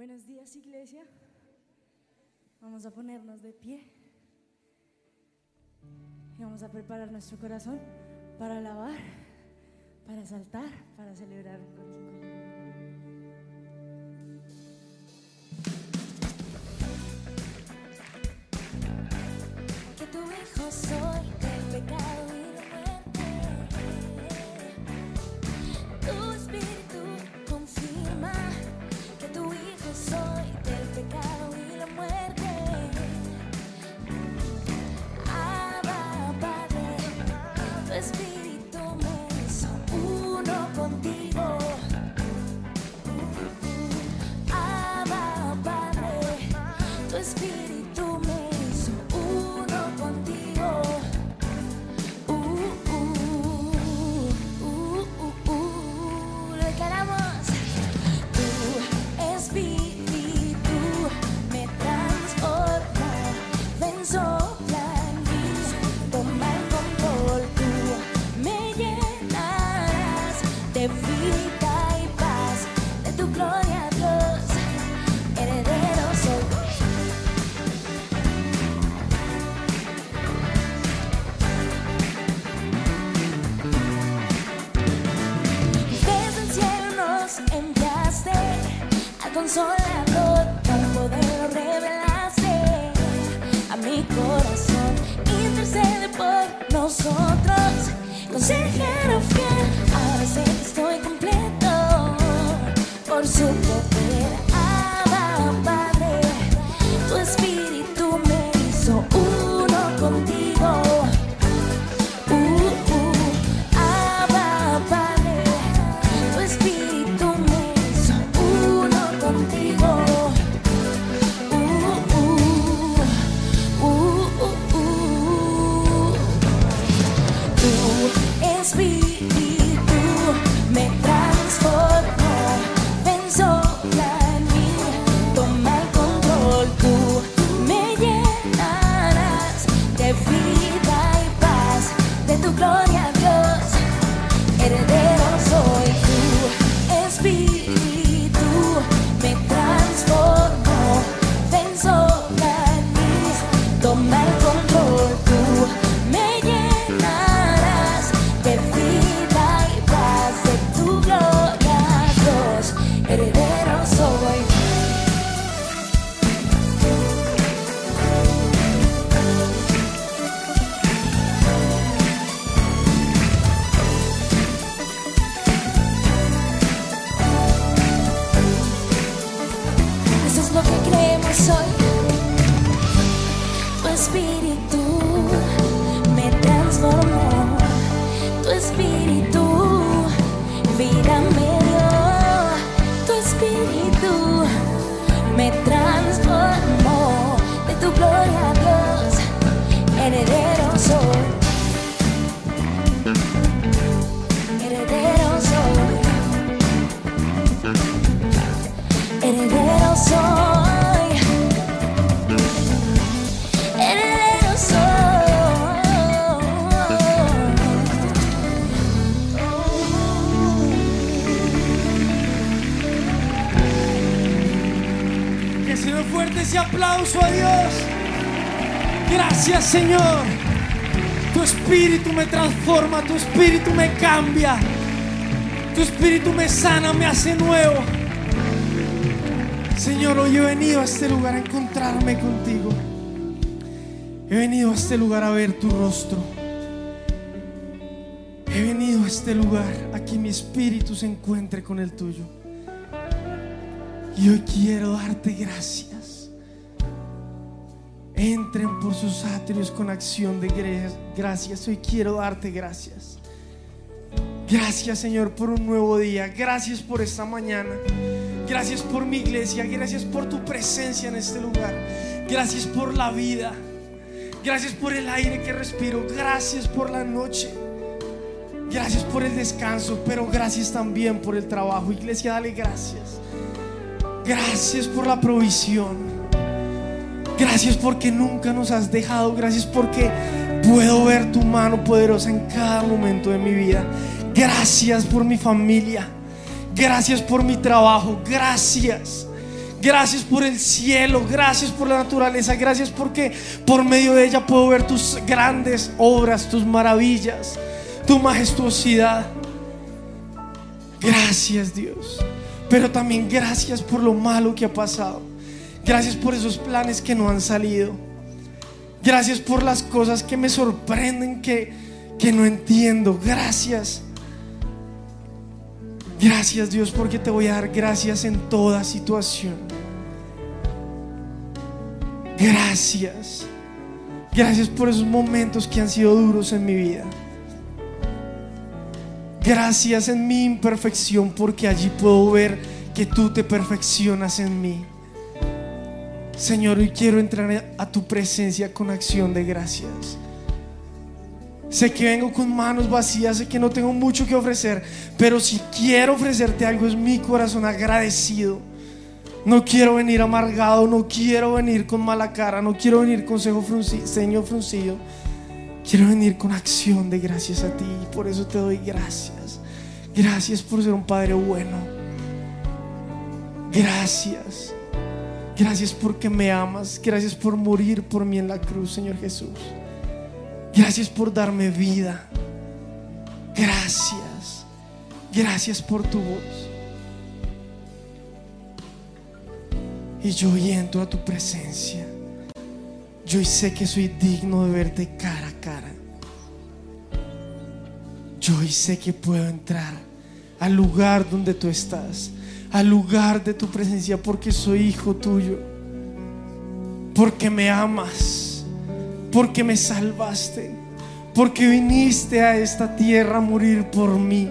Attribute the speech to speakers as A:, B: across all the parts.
A: Buenos días, iglesia. Vamos a ponernos de pie. Y vamos a preparar nuestro corazón para alabar, para saltar, para celebrar
B: que tu hijo soy consolador, con poder lo revelaste a mi corazón. Intercede por nosotros, consejero fiel.
C: A Dios. Gracias Señor. Tu espíritu me transforma, tu espíritu me cambia. Tu espíritu me sana, me hace nuevo. Señor, hoy he venido a este lugar a encontrarme contigo. He venido a este lugar a ver tu rostro. He venido a este lugar a que mi espíritu se encuentre con el tuyo. Entren por sus atrios con acción de gra- gracias. Hoy quiero darte gracias. Gracias Señor por un nuevo día. Gracias por esta mañana. Gracias por mi iglesia. Gracias por tu presencia en este lugar. Gracias por la vida. Gracias por el aire que respiro. Gracias por la noche. Gracias por el descanso. Pero gracias también por el trabajo. Iglesia, dale gracias. Gracias por la provisión. Gracias porque nunca nos has dejado. Gracias porque puedo ver tu mano poderosa en cada momento de mi vida. Gracias por mi familia. Gracias por mi trabajo. Gracias. Gracias por el cielo, gracias por la naturaleza, gracias porque por medio de ella puedo ver tus grandes obras, tus maravillas, tu majestuosidad. Gracias Dios, pero también gracias por lo malo que ha pasado. Gracias por esos planes que no han salido. Gracias por las cosas que me sorprenden, que, que no entiendo. Gracias. Gracias Dios porque te voy a dar gracias en toda situación. Gracias. Gracias por esos momentos que han sido duros en mi vida. Gracias en mi imperfección porque allí puedo ver que tú te perfeccionas en mí. Señor, hoy quiero entrar a tu presencia con acción de gracias. Sé que vengo con manos vacías, sé que no tengo mucho que ofrecer, pero si quiero ofrecerte algo es mi corazón agradecido. No quiero venir amargado, no quiero venir con mala cara, no quiero venir con ceño fruncido. Quiero venir con acción de gracias a ti y por eso te doy gracias. Gracias por ser un Padre bueno. Gracias. Gracias porque me amas. Gracias por morir por mí en la cruz, Señor Jesús. Gracias por darme vida. Gracias. Gracias por tu voz. Y yo hoy entro a tu presencia. Yo sé que soy digno de verte cara a cara. Yo sé que puedo entrar al lugar donde tú estás, al lugar de tu presencia, porque soy hijo tuyo, porque me amas, porque me salvaste, porque viniste a esta tierra a morir por mí.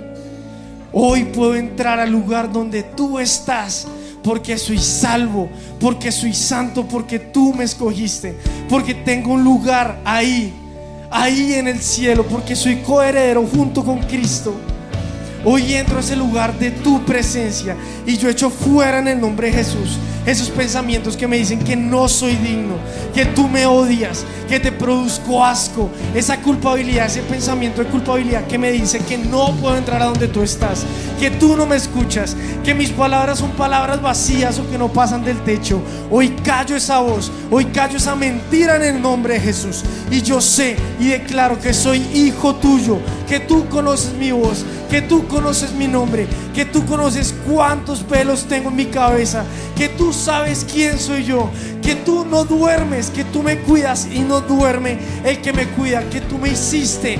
C: Hoy puedo entrar al lugar donde tú estás porque soy salvo, porque soy santo, porque tú me escogiste, porque tengo un lugar ahí, ahí en el cielo, porque soy coheredero junto con Cristo. Hoy entro a ese lugar de tu presencia y yo echo fuera en el nombre de Jesús esos pensamientos que me dicen que no soy digno, que tú me odias, que te produzco asco, esa culpabilidad, ese pensamiento de culpabilidad que me dice que no puedo entrar a donde tú estás, que tú no me escuchas, que mis palabras son palabras vacías o que no pasan del techo. Hoy callo esa voz, hoy callo esa mentira en el nombre de Jesús y yo sé y declaro que soy hijo tuyo, que tú conoces mi voz, que tú conoces mi nombre, que tú conoces cuántos pelos tengo en mi cabeza, que tú sabes quién soy yo, que tú no duermes, que tú me cuidas y no duerme el que me cuida, que tú me hiciste.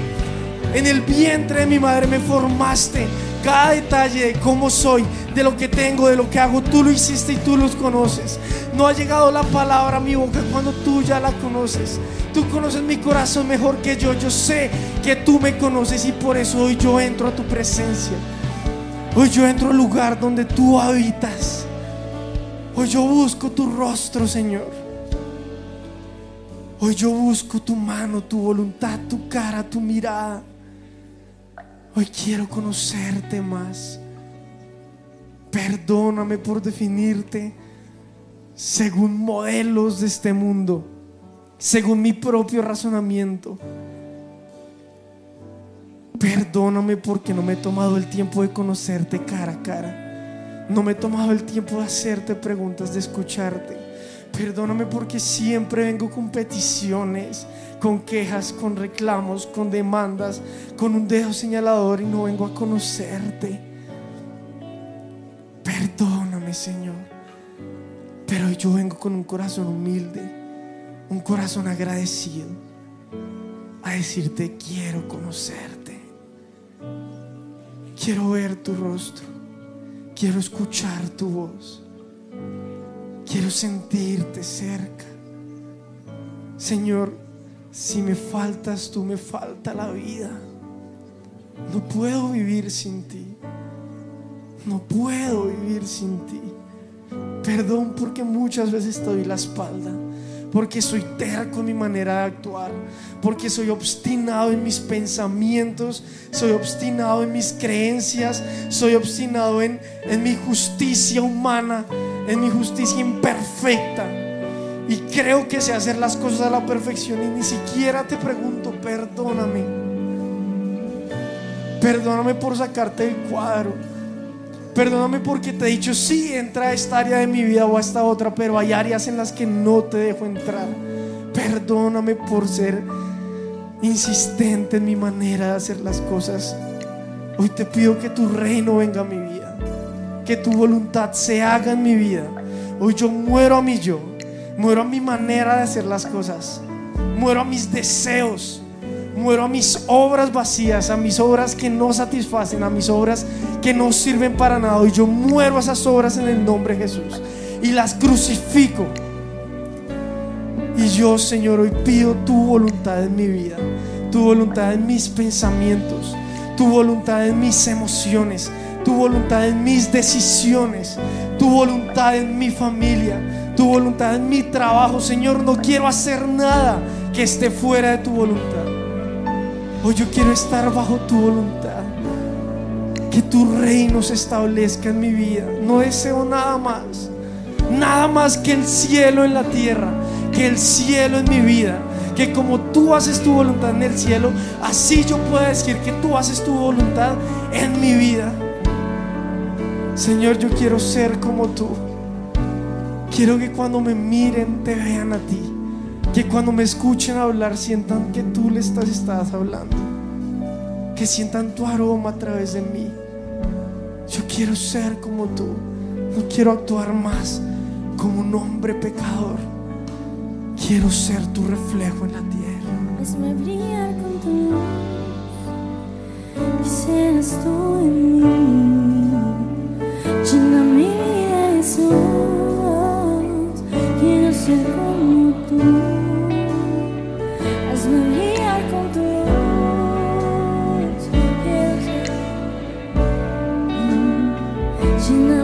C: En el vientre de mi madre me formaste. Cada detalle de cómo soy, de lo que tengo, de lo que hago, tú lo hiciste y tú los conoces. No ha llegado la palabra a mi boca cuando tú ya la conoces. Tú conoces mi corazón mejor que yo. Yo sé que tú me conoces y por eso hoy yo entro a tu presencia. Hoy yo entro al lugar donde tú habitas. Hoy yo busco tu rostro, Señor. Hoy yo busco tu mano, tu voluntad, tu cara, tu mirada. Hoy quiero conocerte más. Perdóname por definirte según modelos de este mundo, según mi propio razonamiento. Perdóname porque no me he tomado el tiempo de conocerte cara a cara. No me he tomado el tiempo de hacerte preguntas, de escucharte. Perdóname porque siempre vengo con peticiones, con quejas, con reclamos, con demandas, con un dedo señalador y no vengo a conocerte. Perdóname, Señor. Pero yo vengo con un corazón humilde, un corazón agradecido, a decirte quiero conocerte. Quiero ver tu rostro. Quiero escuchar tu voz. Quiero sentirte cerca. Señor, si me faltas tú, me falta la vida. No puedo vivir sin ti. No puedo vivir sin ti. Perdón porque muchas veces te doy la espalda. Porque soy terco en mi manera de actuar. Porque soy obstinado en mis pensamientos. Soy obstinado en mis creencias. Soy obstinado en, en mi justicia humana. En mi justicia imperfecta. Y creo que sé hacer las cosas a la perfección. Y ni siquiera te pregunto, perdóname. Perdóname por sacarte del cuadro. Perdóname porque te he dicho, sí, entra a esta área de mi vida o a esta otra, pero hay áreas en las que no te dejo entrar. Perdóname por ser insistente en mi manera de hacer las cosas. Hoy te pido que tu reino venga a vida, que tu voluntad se haga en mi vida. Hoy yo muero a mi yo, muero a mi manera de hacer las cosas, muero a mis deseos, muero a mis obras vacías, a mis obras que no satisfacen, a mis obras que no sirven para nada. Hoy yo muero a esas obras en el nombre de Jesús y las crucifico. Y yo, Señor, hoy pido tu voluntad en mi vida, tu voluntad en mis pensamientos, tu voluntad en mis emociones, tu voluntad en mis decisiones, tu voluntad en mi familia, tu voluntad en mi trabajo. Señor, no quiero hacer nada que esté fuera de tu voluntad. Hoy yo quiero estar bajo tu voluntad. Que tu reino se establezca en mi vida. No deseo nada más. Nada más que el cielo en la tierra. Que el cielo en mi vida. Que como tú haces tu voluntad en el cielo, así yo pueda decir que tú haces tu voluntad en mi vida. Señor, yo quiero ser como tú. Quiero que cuando me miren te vean a ti. Que cuando me escuchen hablar sientan que tú le estás, hablando. Que sientan tu aroma a través de mí. Yo quiero ser como tú. No quiero actuar más como un hombre pecador. Quiero ser tu reflejo en la tierra.
B: Hazme brillar con que seas tú en mí. Jesús. Quiero ser como tú. Hazme brillar con tu luz. Quiero ser.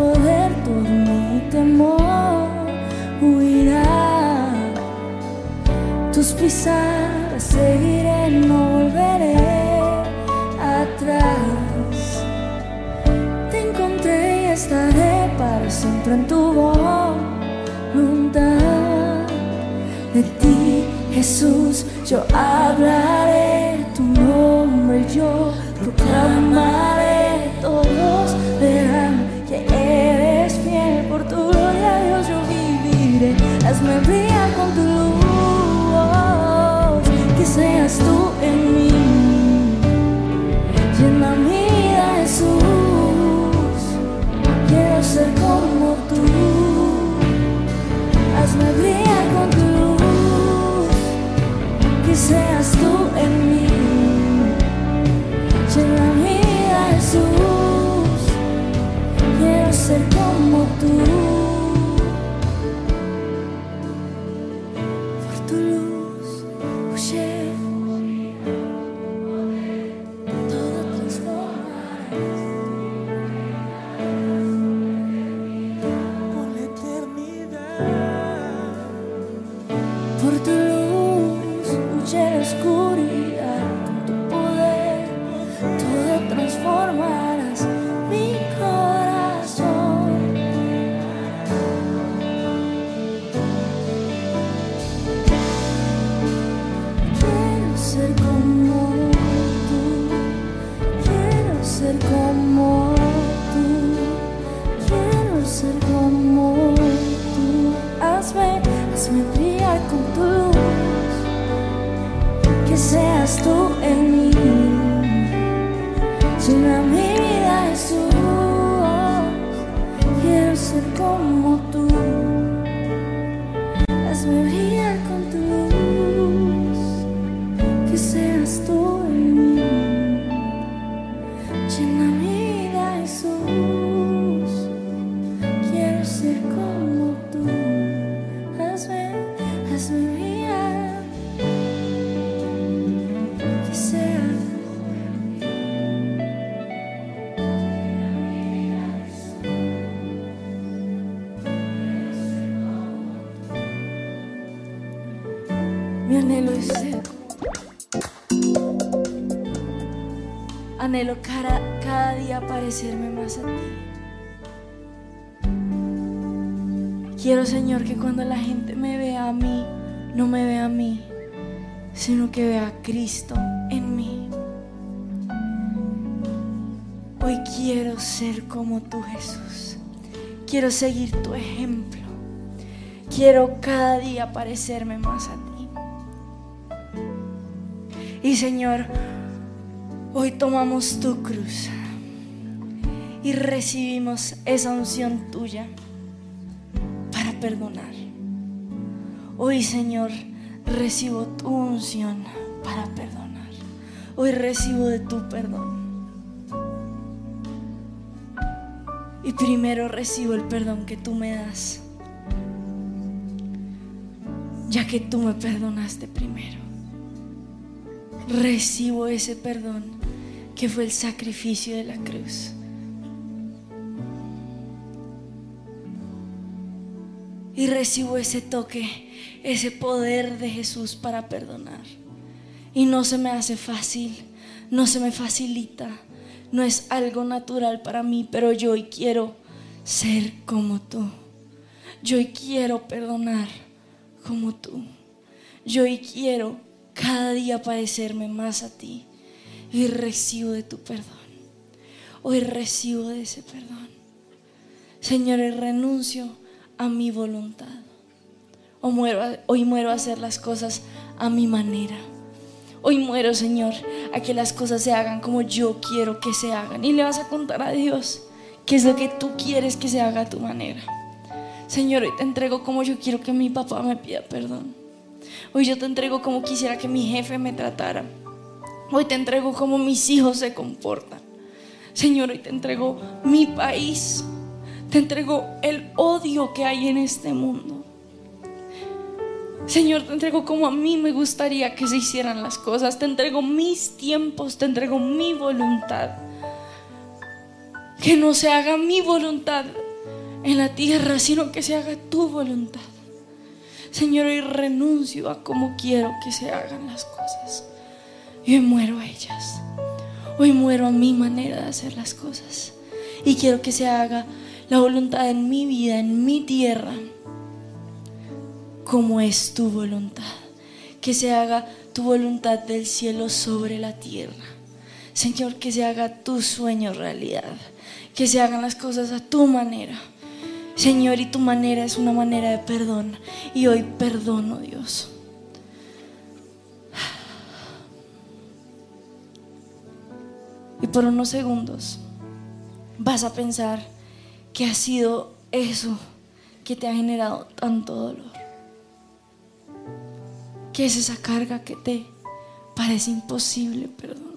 B: Poder todo mi temor huirá. Tus pisadas seguiré, no volveré atrás. Te encontré y estaré para siempre en tu voluntad de ti, Jesús, yo hablaré tu nombre, yo proclamaré, por tu gloria Dios yo viviré, hazme brillar con tu luz, que seas tú en mí, llena mi vida Jesús, quiero ser como tú. Hazme brillar con tu luz, que seas tú en mí. Como tú.
A: Hazme brillar cada, cada día parecerme más a ti. Quiero, Señor, que cuando la gente me vea a mí, no me vea a mí, sino que vea a Cristo en mí. Hoy quiero ser como tú, Jesús. Quiero seguir tu ejemplo. Quiero cada día parecerme más a ti. Y Señor, hoy tomamos tu cruz y recibimos esa unción tuya para perdonar. Hoy, Señor, recibo tu unción para perdonar. Hoy recibo de tu perdón. Y primero recibo el perdón que tú me das, ya que tú me perdonaste primero. Recibo ese perdón que fue el sacrificio de la cruz. Y recibo ese toque, ese poder de Jesús para perdonar. Y no se me hace fácil, no se me facilita, no es algo natural para mí, pero yo hoy quiero ser como tú. Yo hoy quiero perdonar como tú. Yo hoy quiero cada día parecerme más a ti. Y recibo de tu perdón. Hoy recibo de ese perdón. Señor, hoy renuncio a mi voluntad. Hoy muero, hoy muero a hacer las cosas a mi manera. Hoy muero, Señor, a que las cosas se hagan como yo quiero que se hagan. Y le vas a contar a Dios qué es lo que tú quieres que se haga a tu manera. Señor, hoy te entrego como yo quiero que mi papá me pida perdón. Hoy yo te entrego como quisiera que mi jefe me tratara. Hoy te entrego como mis hijos se comportan. Señor, hoy te entrego mi país. Te entrego el odio que hay en este mundo. Señor, te entrego como a mí me gustaría que se hicieran las cosas. Te entrego mis tiempos, te entrego mi voluntad. Que no se haga mi voluntad en la tierra, sino que se haga tu voluntad. Señor, hoy renuncio a cómo quiero que se hagan las cosas. Y hoy muero a ellas. Hoy muero a mi manera de hacer las cosas. Y quiero que se haga la voluntad en mi vida, en mi tierra, como es tu voluntad. Que se haga tu voluntad del cielo sobre la tierra. Señor, que se haga tu sueño realidad. Que se hagan las cosas a tu manera. Señor, y tu manera es una manera de perdón. Y hoy perdono, Dios. Y por unos segundos vas a pensar que ha sido eso que te ha generado tanto dolor. Que es esa carga que te parece imposible perdonar.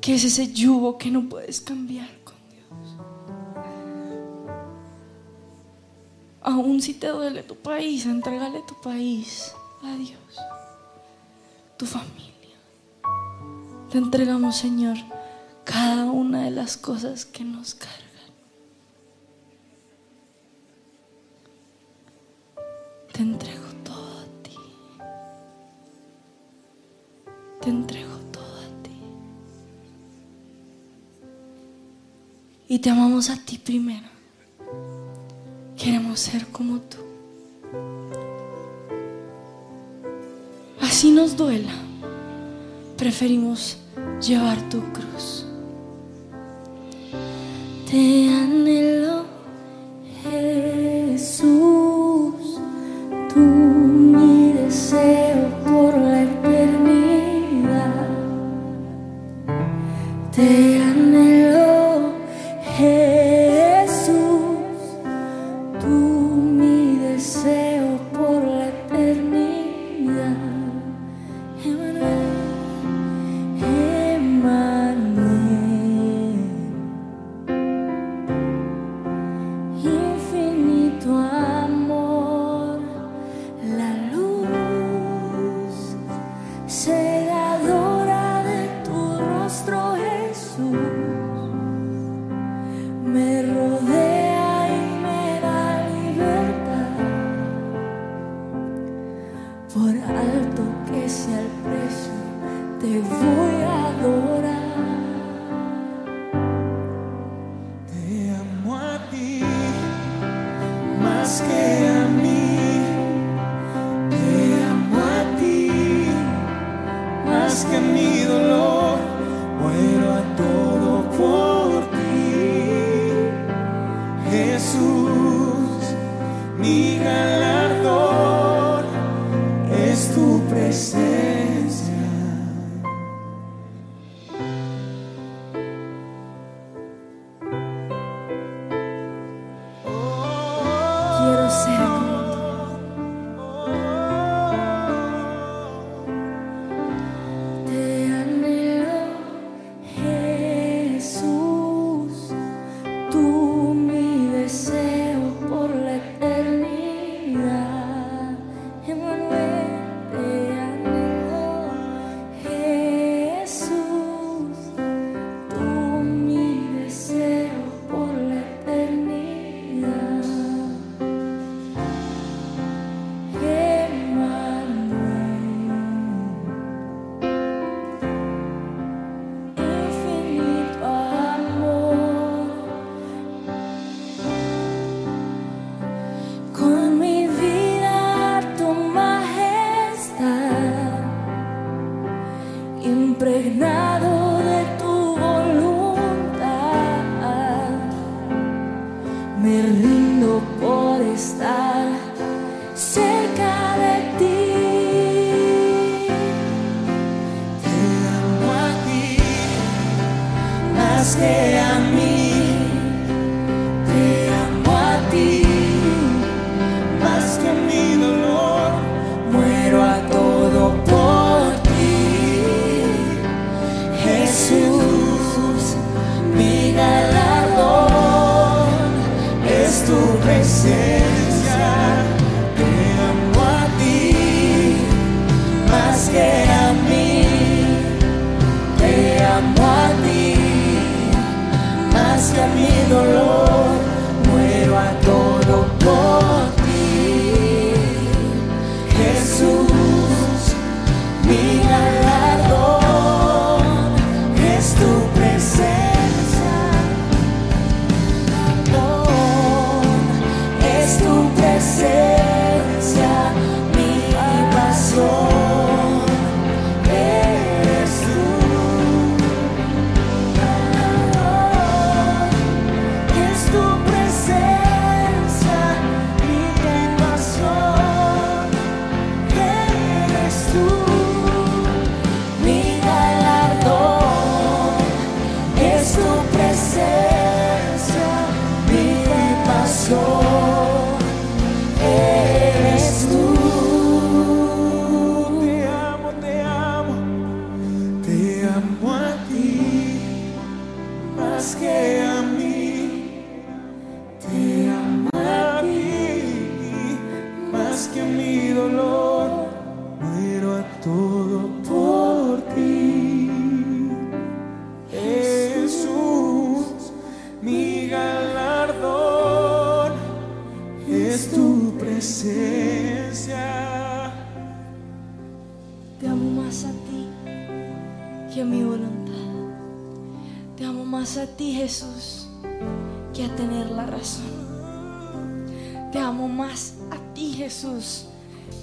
A: Que es ese yugo que no puedes cambiar con Dios. Aún si te duele tu país, entrégale tu país a Dios, tu familia. Te entregamos, Señor, cada una de las cosas que nos cargan. Te entrego todo a ti. Te entrego todo a ti. Y te amamos a ti primero. Queremos ser como tú. Así nos duela. Preferimos llevar tu cruz. Te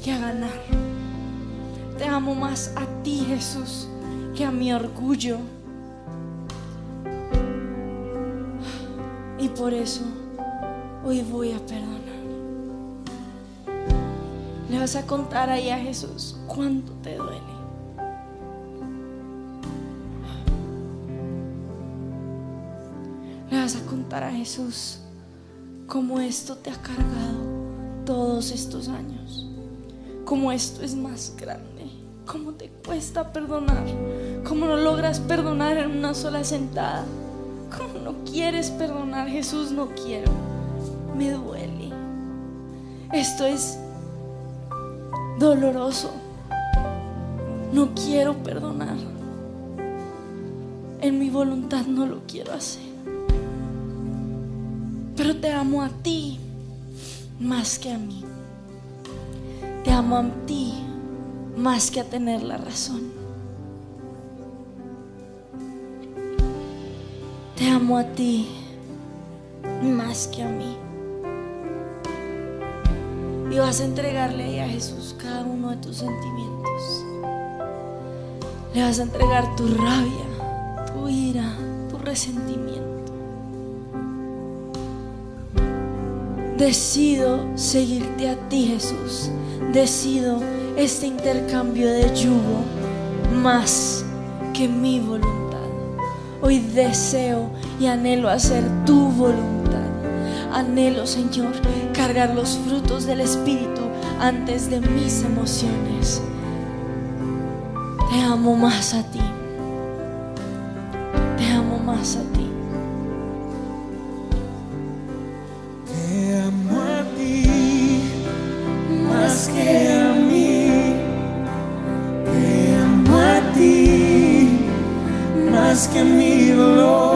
D: que a
A: ganar. Te amo más a ti, Jesús, que a mi orgullo. Y por eso hoy voy a perdonar. Le vas a contar ahí a Jesús cuánto te duele. Le vas a contar a Jesús cómo esto te ha cargado todos estos años como esto es más grande, cómo te cuesta perdonar, cómo no logras perdonar en una sola sentada, cómo no quieres perdonar, Jesús, no quiero, me duele. Esto es doloroso, no quiero perdonar, en mi voluntad no lo quiero hacer, pero te amo a ti más que a mí. Te amo a ti más que a tener la razón. Te amo a ti más que a mí. Y vas a entregarle a Jesús cada uno de tus sentimientos. Le vas a entregar tu rabia, tu ira, tu resentimiento. Decido seguirte a ti, Jesús Decido este intercambio de yugo más que mi voluntad. Hoy deseo y anhelo hacer tu voluntad. Anhelo, Señor, cargar los frutos del Espíritu antes de mis emociones. Te amo más a ti. Te amo más a ti.
D: Más que a mí. Te amo a ti más que a mi dolor.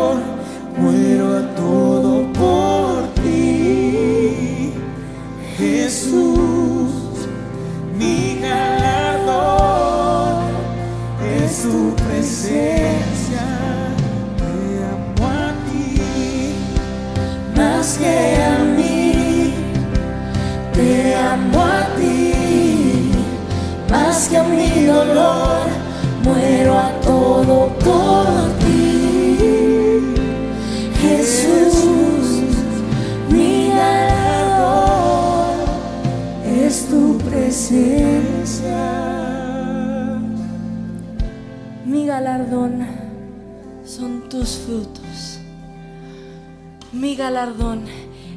D: Muero a todo por ti. Jesús, mi galardón es tu presencia. Mi galardón
A: son tus frutos. Mi galardón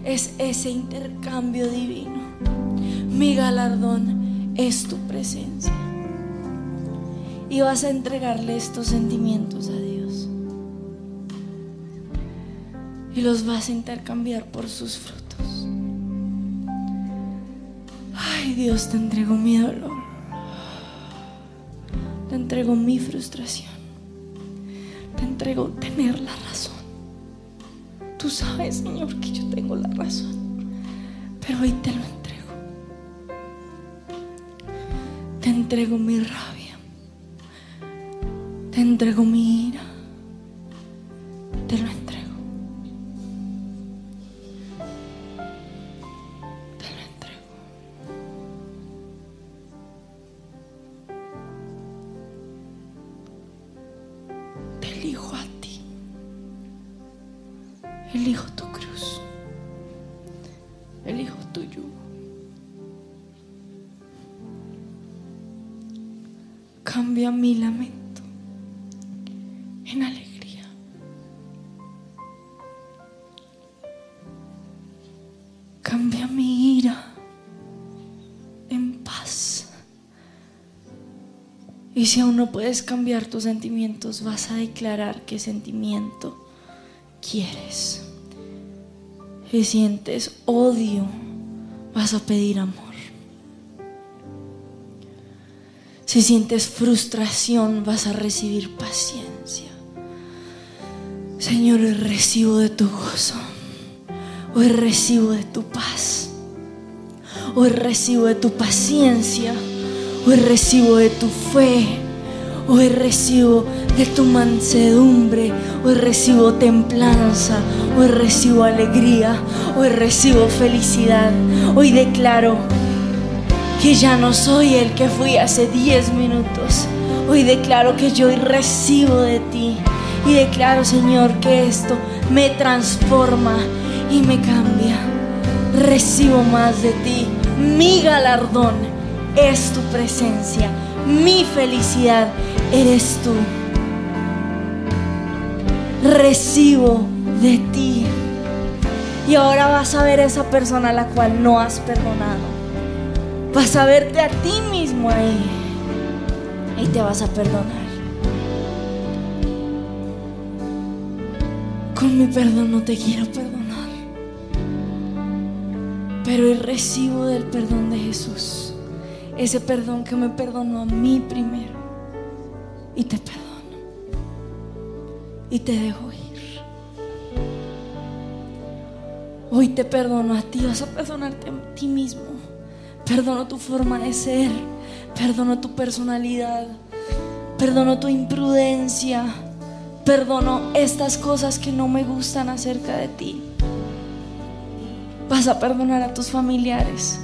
A: es ese intercambio divino. Mi galardón es tu presencia. Y vas a entregarle estos sentimientos a Dios. Y los vas a intercambiar por sus frutos. Ay Dios, te entrego mi dolor. Te entrego mi frustración. Te entrego tener la razón. Tú sabes, Señor, que yo tengo la razón. Pero hoy te lo entrego. Te entrego mi rabia. Te entrego mi ira. Te lo entrego. Te lo entrego. Te elijo a ti. Elijo tu cruz. Elijo tu yugo. Cambia mi lamento en alegría. Cambia mi ira en paz. Y si aún no puedes cambiar tus sentimientos, vas a declarar qué sentimiento quieres. Si sientes odio, vas a pedir amor. Si sientes frustración, vas a recibir paciencia. Señor, hoy recibo de tu gozo. Hoy recibo de tu paz. Hoy recibo de tu paciencia. Hoy recibo de tu fe. Hoy recibo de tu mansedumbre. Hoy recibo templanza. Hoy recibo alegría. Hoy recibo felicidad. Hoy declaro que ya no soy el que fui hace 10 minutos. Hoy declaro que yo recibo de ti. Y declaro, Señor, que esto me transforma y me cambia. Recibo más de ti. Mi galardón es tu presencia. Mi felicidad eres tú. Recibo de ti. Y ahora vas a ver a esa persona a la cual no has perdonado. Vas a verte a ti mismo ahí. Y te vas a perdonar. Mi perdón no te quiero perdonar. Pero recibo del perdón de Jesús. Ese perdón que me perdonó a mí primero. Y te perdono. Y te dejo ir. Hoy te perdono a ti. Vas a perdonarte a ti mismo. Perdono tu forma de ser. Perdono tu personalidad. Perdono tu imprudencia perdono estas cosas que no me gustan acerca de ti. Vas a perdonar a tus familiares.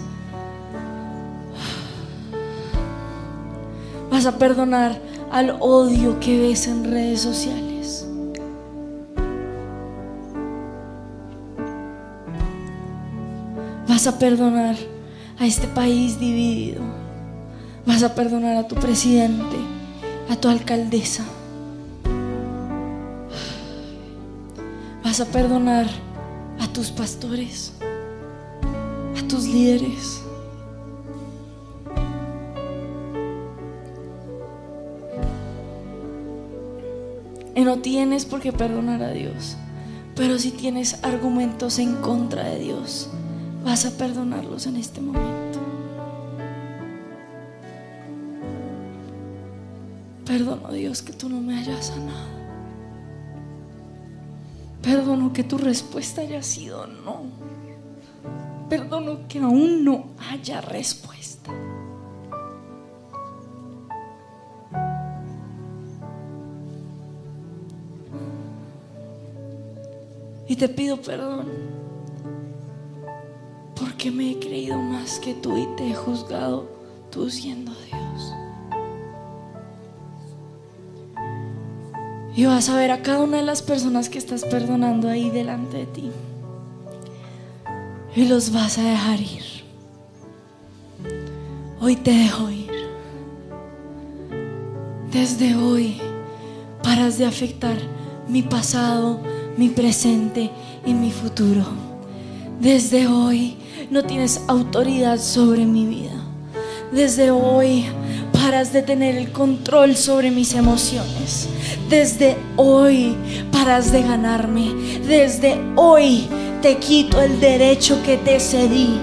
A: Vas a perdonar al odio que ves en redes sociales. Vas a perdonar a este país dividido. Vas a perdonar a tu presidente, a tu alcaldesa. Vas a perdonar a tus pastores, a tus líderes. Y no tienes por qué perdonar a Dios. Pero si tienes argumentos en contra de Dios, vas a perdonarlos en este momento. Perdono Dios que tú no me hayas sanado. Perdono que tu respuesta haya sido no. Perdono que aún no haya respuesta. Y te pido perdón porque me he creído más que tú y te he juzgado tú siendo Dios. Y vas a ver a cada una de las personas que estás perdonando ahí delante de ti. Y los vas a dejar ir. Hoy te dejo ir. Desde hoy paras de afectar mi pasado, mi presente y mi futuro. Desde hoy no tienes autoridad sobre mi vida. Desde hoy paras de tener el control sobre mis emociones. Desde hoy paras de ganarme. Desde hoy te quito el derecho que te cedí.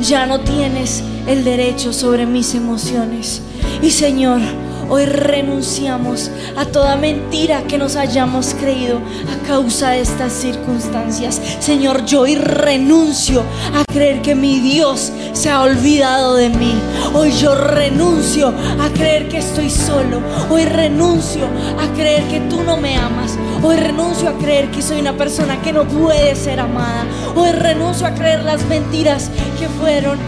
A: Ya no tienes el derecho sobre mis emociones. Y Señor, Hoy renunciamos a toda mentira que nos hayamos creído a causa de estas circunstancias. Señor, yo hoy renuncio a creer que mi Dios se ha olvidado de mí. Hoy yo renuncio a creer que estoy solo. Hoy renuncio a creer que tú no me amas. Hoy renuncio a creer que soy una persona que no puede ser amada. Hoy renuncio a creer las mentiras que fueron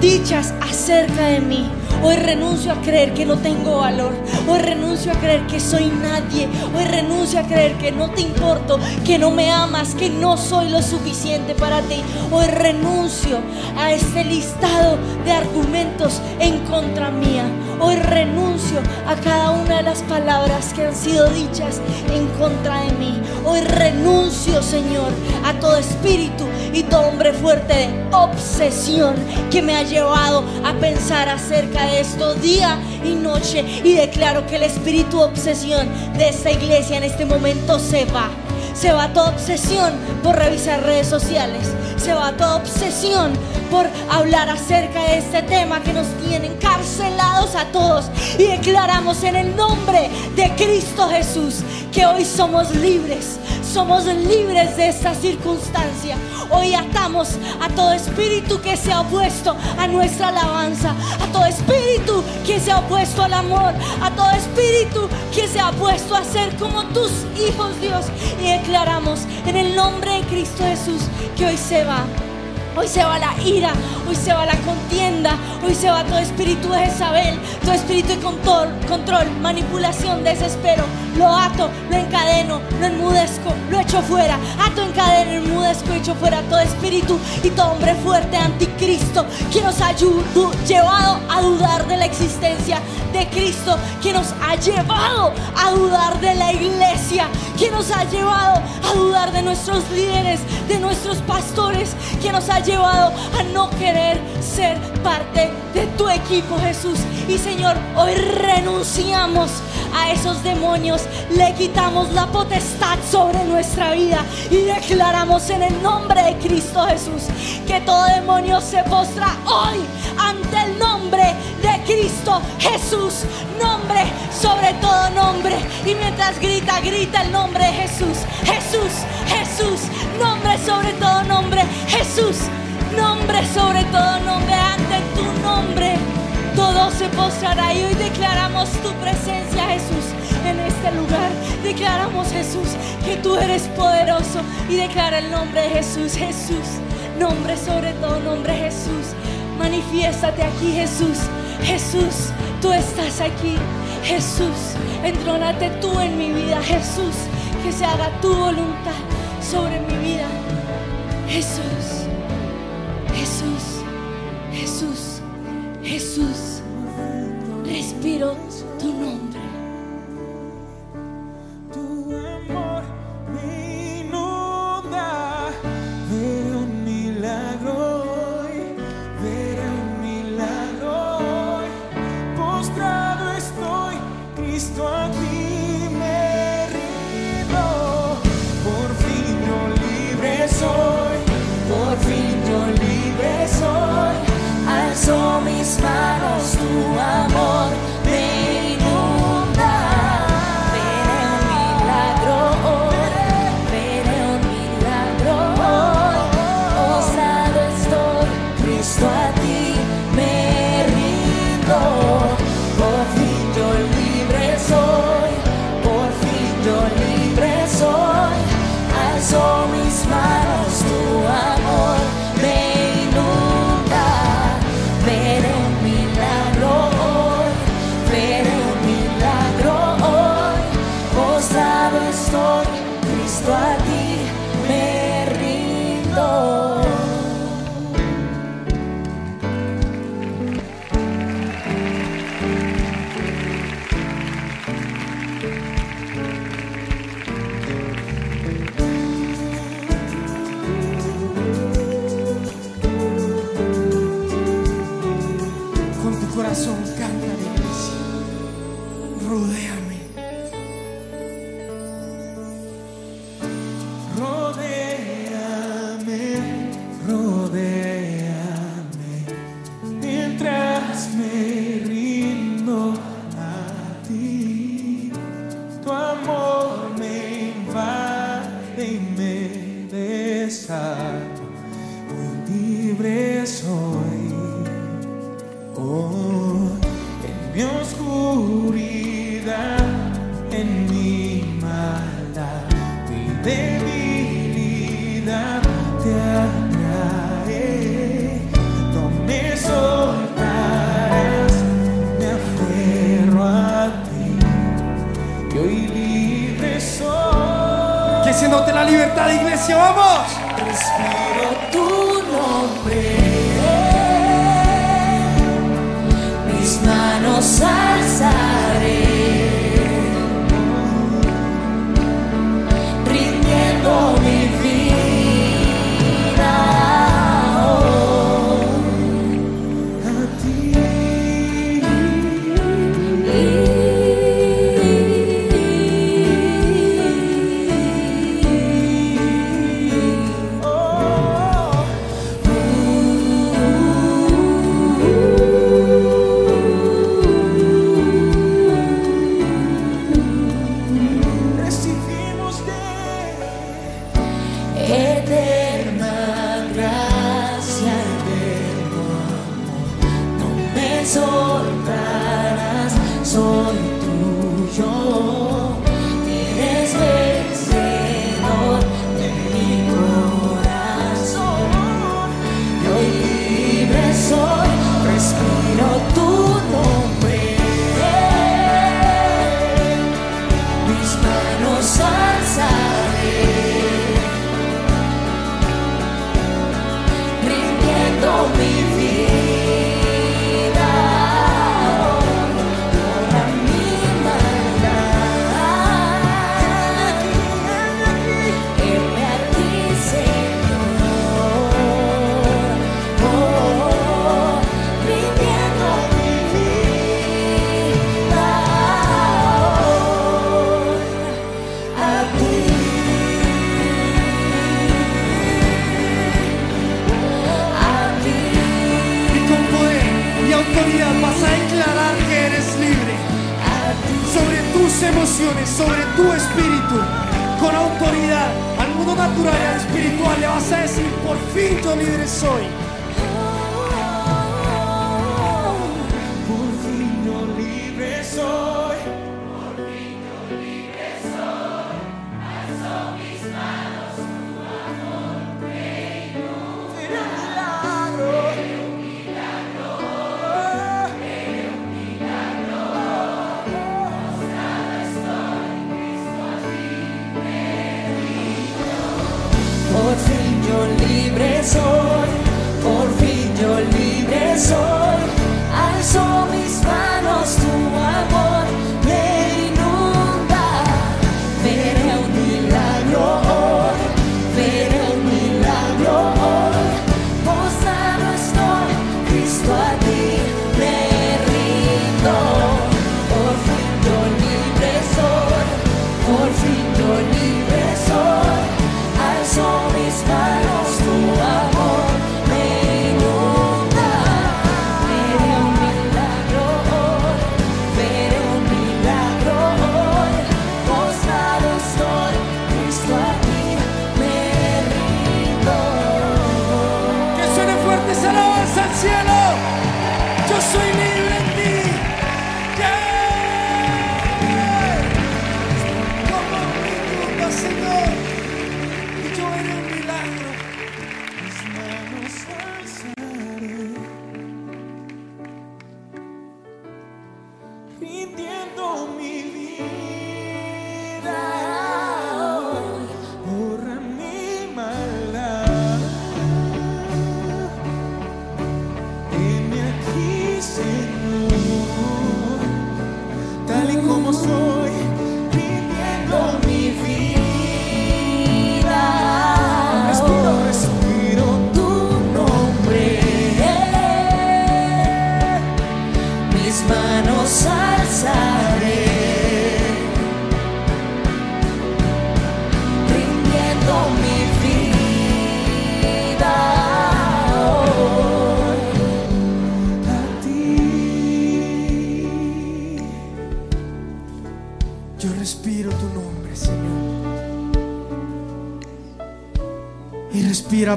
A: dichas acerca de mí. Hoy renuncio a creer que no tengo valor. Hoy renuncio a creer que soy nadie. Hoy renuncio a creer que no te importo, que no me amas, que no soy lo suficiente para ti. Hoy renuncio a este listado de argumentos en contra mía. Hoy renuncio a cada una de las palabras que han sido dichas en contra de mí. Hoy renuncio, Señor, a todo espíritu y todo hombre fuerte de obsesión que me ha llevado a pensar acerca de esto día y noche. Y declaro que el espíritu de obsesión de esta iglesia en este momento se va. Se va toda obsesión por revisar redes sociales. Se va toda obsesión por hablar acerca de este tema que nos tiene encarcelados a todos. Y declaramos en el nombre de Cristo Jesús que hoy somos libres. Somos libres de esta circunstancia. Hoy atamos a todo espíritu que se ha opuesto a nuestra alabanza. A todo espíritu que se ha opuesto al amor. A todo espíritu que se ha opuesto a ser como tus hijos, Dios. Y declaramos en el nombre de Cristo Jesús que hoy se va. Hoy se va la ira, hoy se va la contienda, hoy se va todo espíritu de Jezabel, todo espíritu de control, control, manipulación, desespero. Lo ato, lo encadeno, lo enmudezco, lo echo fuera. Ato, encadeno, enmudezco, echo fuera todo espíritu y todo hombre fuerte anticristo que nos ha llevado a dudar de la existencia de Cristo, que nos ha llevado a dudar de la iglesia, que nos ha llevado a dudar de nuestros líderes, de nuestros pastores, que nos ha llevado a no querer ser parte de tu equipo, Jesús. Y Señor, hoy renunciamos a esos demonios, le quitamos la potestad sobre nuestra vida y declaramos en el nombre de Cristo Jesús que todo demonio se postra hoy ante el nombre de Cristo Jesús, nombre sobre todo nombre. Y mientras grita, grita el nombre de Jesús, Jesús, Jesús, nombre sobre todo nombre, Jesús, nombre sobre todo nombre, ante tu nombre todo se postrará y hoy declaramos tu presencia, Jesús, en este lugar. Declaramos, Jesús, que tú eres poderoso y declara el nombre de Jesús, Jesús, nombre sobre todo nombre, Jesús. Manifiéstate aquí, Jesús.
B: Jesús, tú estás aquí. Jesús, entrónate tú en mi vida. Jesús, que se haga tu voluntad sobre mi vida. Jesús, Jesús, Jesús, Jesús. Respiro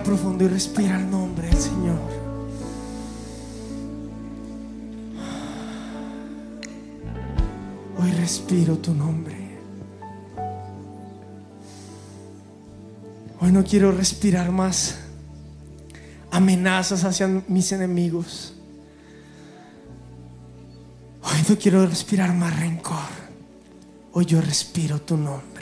C: profundo y respira el nombre del Señor. Hoy respiro tu nombre. Hoy no quiero respirar más amenazas hacia mis enemigos. Hoy no quiero respirar más rencor. Hoy yo respiro tu nombre.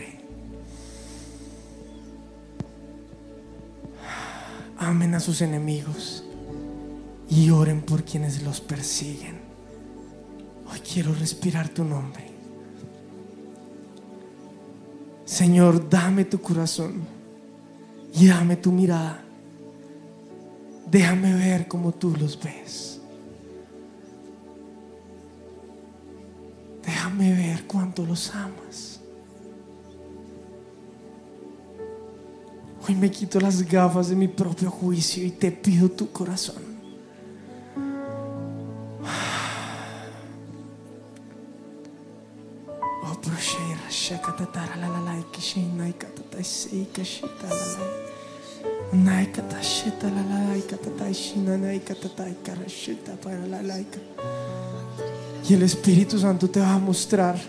C: Sus enemigos y oren por quienes los persiguen. Hoy quiero respirar tu nombre. Señor, dame tu corazón y dame tu mirada. Déjame ver como tú los ves. Déjame ver cuánto los amas. Hoy me quito las gafas de mi propio juicio y te pido tu corazón. Oh. Y el Espíritu Santo te va a mostrar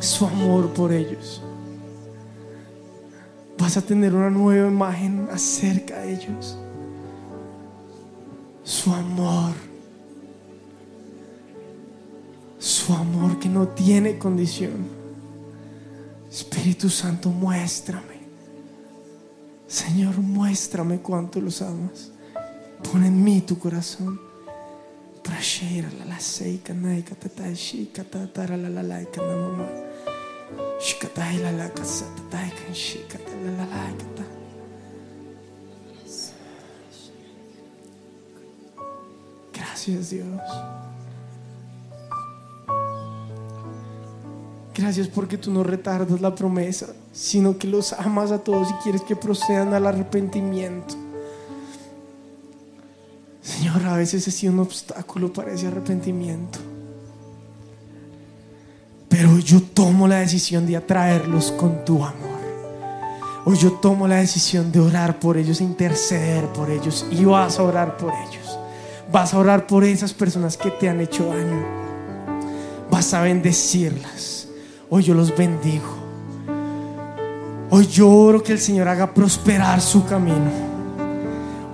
C: su amor por ellos. Vas a tener una nueva imagen acerca de ellos. Su amor. Su amor que no tiene condición. Espíritu Santo, muéstrame. Señor, muéstrame cuánto los amas. Pon en mí tu corazón. La la Gracias Dios. Gracias porque tú no retardas la promesa, sino que los amas a todos y quieres que procedan al arrepentimiento. Señor, a veces he sido un obstáculo para ese arrepentimiento. Pero hoy yo tomo la decisión de atraerlos con tu amor. Hoy yo tomo la decisión de orar por ellos, interceder por ellos. Y vas a orar por ellos. Vas a orar por esas personas que te han hecho daño. Vas a bendecirlas. Hoy yo los bendigo. Hoy yo oro que el Señor haga prosperar su camino.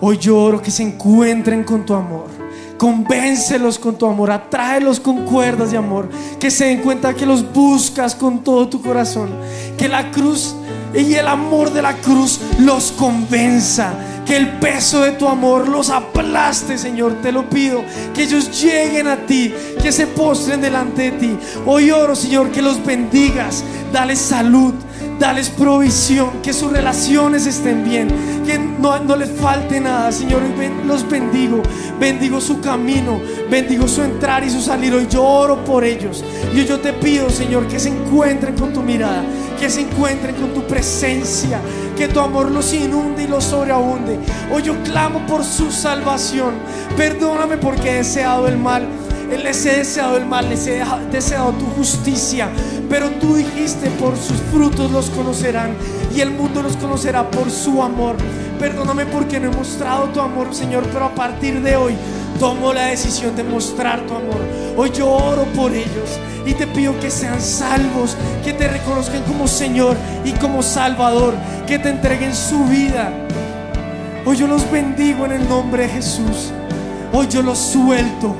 C: Hoy yo oro que se encuentren con tu amor. Convéncelos con tu amor, atráelos con cuerdas de amor. Que se den cuenta que los buscas con todo tu corazón. Que la cruz y el amor de la cruz los convenza. Que el peso de tu amor los aplaste, Señor. Te lo pido. Que ellos lleguen a ti. Que se postren delante de ti. Hoy oro, Señor, que los bendigas. Dale salud. Dales provisión, que sus relaciones estén bien, que no, les falte nada, Señor. Hoy los bendigo, bendigo su camino, bendigo su entrar y su salir. Hoy yo oro por ellos. Y yo te pido, Señor, que se encuentren con tu mirada, que se encuentren con tu presencia, que tu amor los inunde y los sobreabunde. Hoy yo clamo por su salvación. Perdóname porque he deseado el mal. Les he deseado el mal, les he deseado tu justicia, pero tú dijiste por sus frutos los conocerán y el mundo los conocerá por su amor. Perdóname porque no he mostrado tu amor, Señor, pero a partir de hoy tomo la decisión de mostrar tu amor. Hoy yo oro por ellos y te pido que sean salvos, que te reconozcan como Señor y como Salvador, que te entreguen su vida. Hoy yo los bendigo en el nombre de Jesús. Hoy yo los suelto.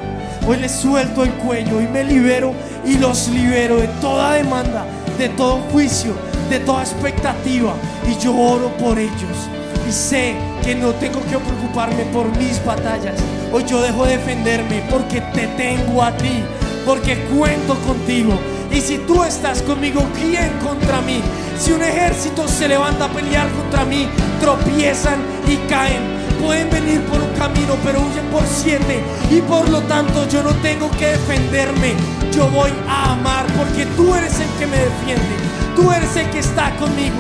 C: Hoy les suelto el cuello y me libero y los libero de toda demanda, de todo juicio, de toda expectativa. Y yo oro por ellos. Y sé que no tengo que preocuparme por mis batallas. Hoy yo dejo de defenderme porque te tengo a ti, porque cuento contigo. Y si tú estás conmigo, ¿quién contra mí? Si un ejército se levanta a pelear contra mí, tropiezan y caen. Pueden venir por un camino, pero huyen por siete. Y por lo tanto yo no tengo que defenderme. Yo voy a amar porque tú eres el que me defiende. Tú eres el que está conmigo.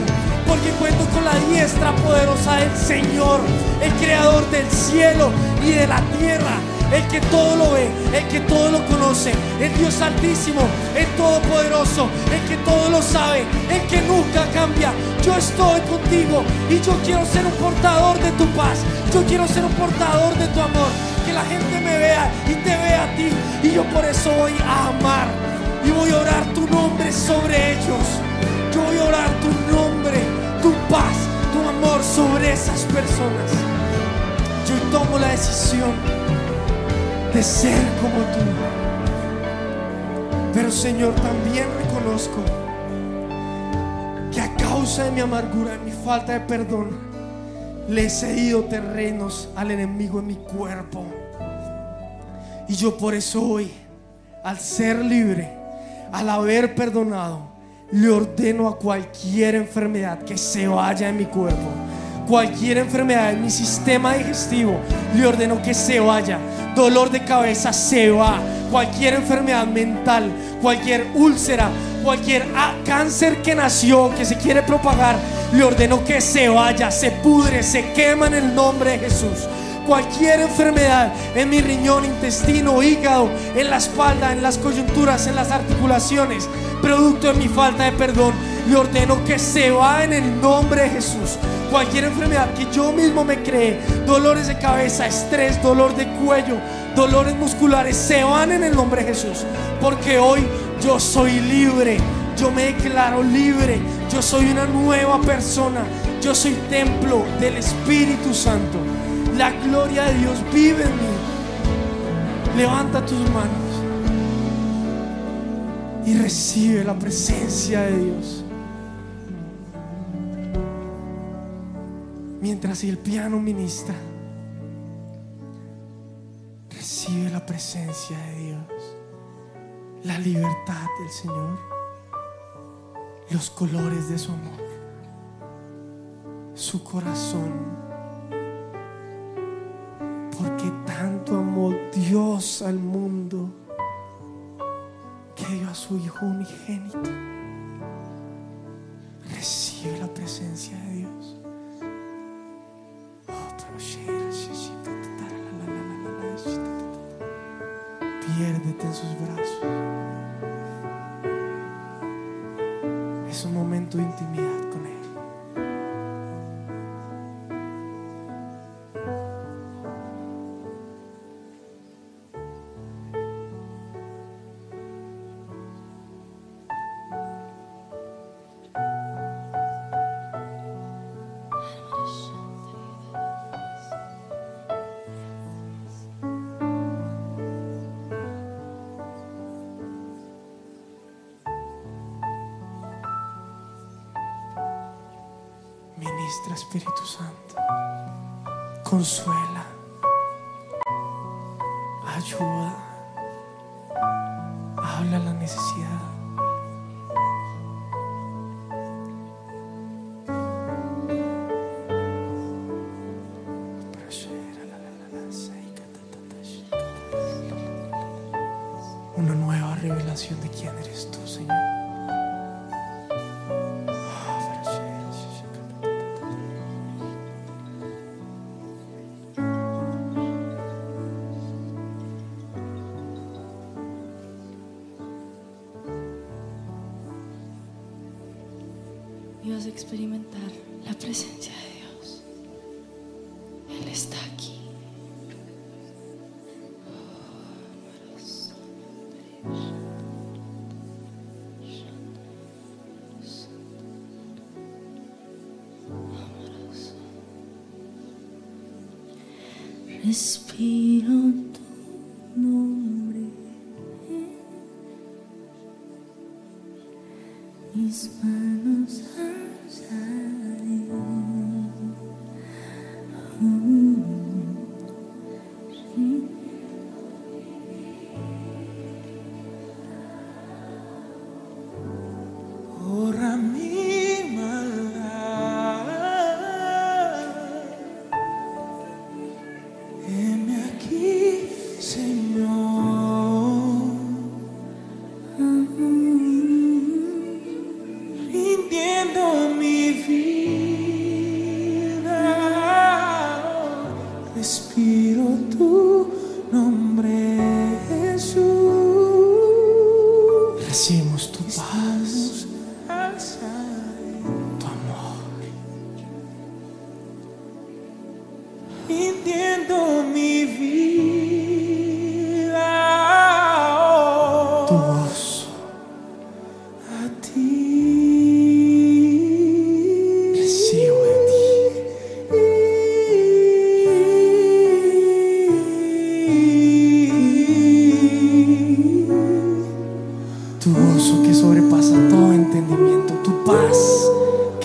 C: Porque cuento con la diestra poderosa del Señor, el creador del cielo y de la tierra el que todo lo ve, el que todo lo conoce, el Dios altísimo, el todopoderoso, el que todo lo sabe, el que nunca cambia. Yo estoy contigo y yo quiero ser un portador de tu paz, yo quiero ser un portador de tu amor, que la gente me vea y te vea a ti y yo por eso voy a amar y voy a orar tu nombre sobre ellos. Yo voy a orar tu nombre, tu paz, tu amor sobre esas personas. Yo tomo la decisión de ser como tú. Pero Señor, también reconozco que a causa de mi amargura, de mi falta de perdón, le he cedido terrenos al enemigo en mi cuerpo. Y yo por eso hoy, al ser libre, al haber perdonado, le ordeno a cualquier enfermedad que se vaya de mi cuerpo. Cualquier enfermedad en mi sistema digestivo, le ordeno que se vaya. Dolor de cabeza se va. Cualquier enfermedad mental, cualquier úlcera, cualquier ah, cáncer que nació, que se quiere propagar, le ordeno que se vaya, se pudre, se quema en el nombre de Jesús cualquier enfermedad en mi riñón, intestino, hígado, en la espalda, en las coyunturas, en las articulaciones, producto de mi falta de perdón, le ordeno que se va en el nombre de Jesús. Cualquier enfermedad que yo mismo me cree, dolores de cabeza, estrés, dolor de cuello, dolores musculares, se van en el nombre de Jesús. Porque hoy yo soy libre, yo me declaro libre, yo soy una nueva persona, yo soy templo del Espíritu Santo. La gloria de Dios vive en mí. Levanta tus manos y recibe la presencia de Dios. Mientras el piano ministra, recibe la presencia de Dios, la libertad del Señor, los colores de su amor, su corazón porque tanto amó Dios al mundo que dio a su Hijo unigénito. Recibe la presencia de Dios. Piérdete en sus brazos. Es un momento de intimidad Ministra, Espíritu Santo. Consuela. Ayuda. Habla la necesidad.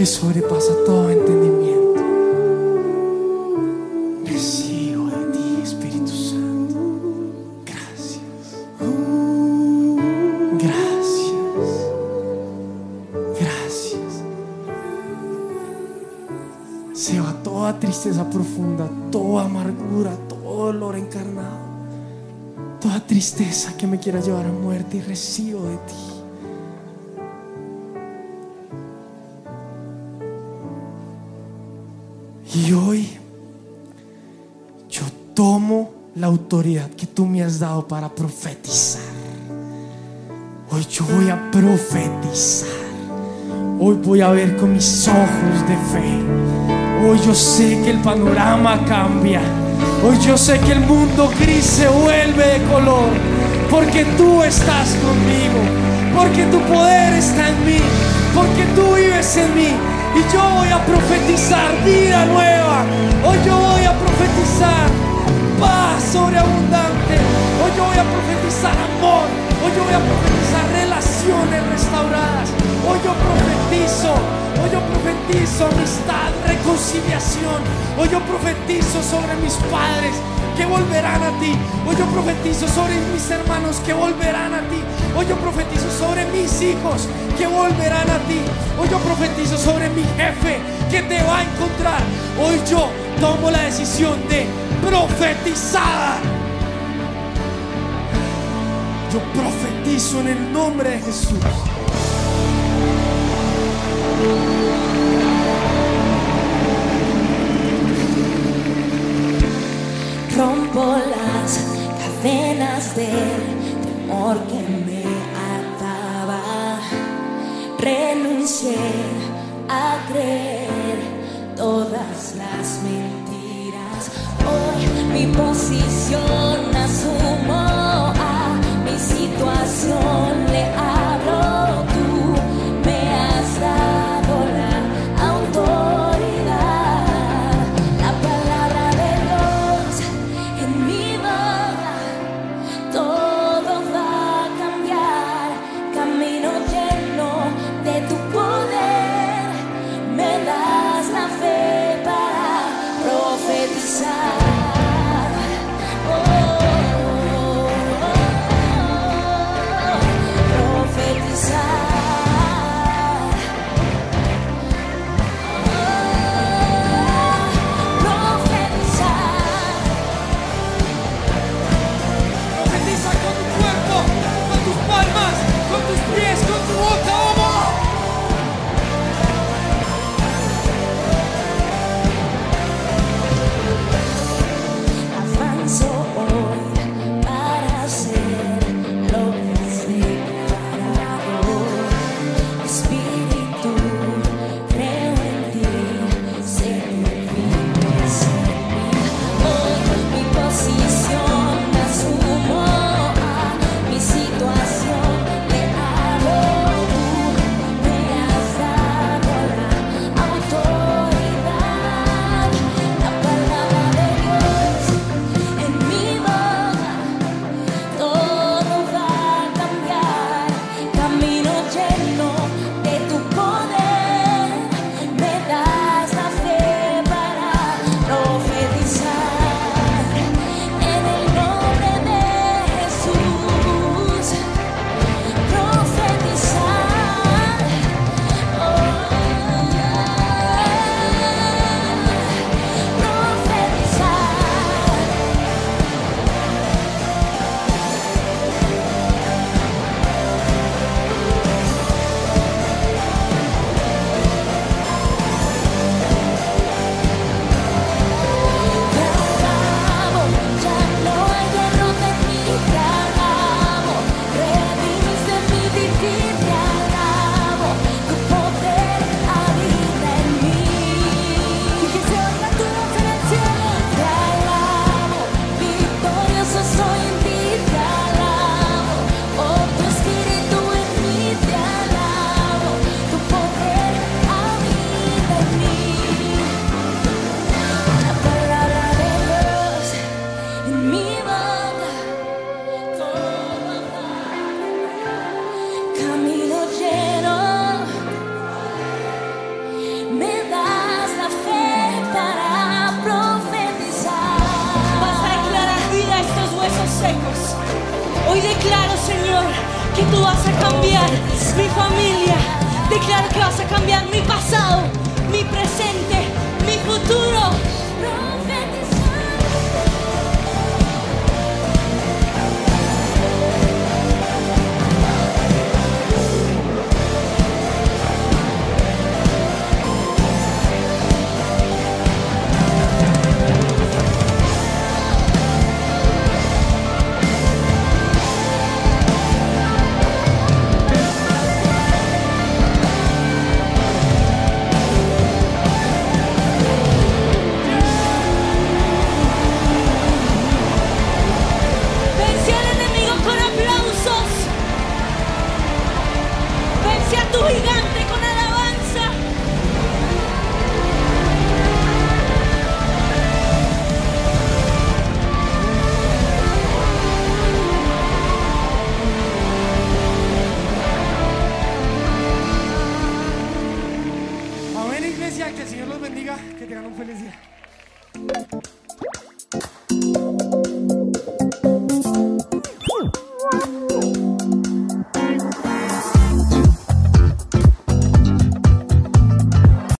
C: Que sobrepasa todo entendimiento. Recibo de ti, Espíritu Santo. Gracias. Gracias. Gracias. Se va toda tristeza profunda, toda amargura, todo dolor encarnado, toda tristeza que me quiera llevar a muerte y recibo de ti. Que tú me has dado para profetizar. Hoy yo voy a profetizar. Hoy voy a ver con mis ojos de fe. Hoy yo sé que el panorama cambia. Hoy yo sé que el mundo gris se vuelve de color. Porque tú estás conmigo. Porque tu poder está en mí. Porque tú vives en mí. Y yo voy a profetizar vida nueva. Hoy yo voy a profetizar paz sobreabundante. Hoy yo voy a profetizar amor. Hoy yo voy a profetizar relaciones restauradas. Hoy yo profetizo. Hoy yo profetizo amistad, reconciliación. Hoy yo profetizo sobre mis padres que volverán a ti. Hoy yo profetizo sobre mis hermanos que volverán a ti. Hoy yo profetizo sobre mis hijos que volverán a ti. Hoy yo profetizo sobre mi jefe que te va a encontrar. Hoy yo tomo la decisión de profetizar. Yo profetizo en el nombre de Jesús.
B: Rompo las cadenas del temor que me ataba. Renuncié a creer las mentiras. Hoy mi posición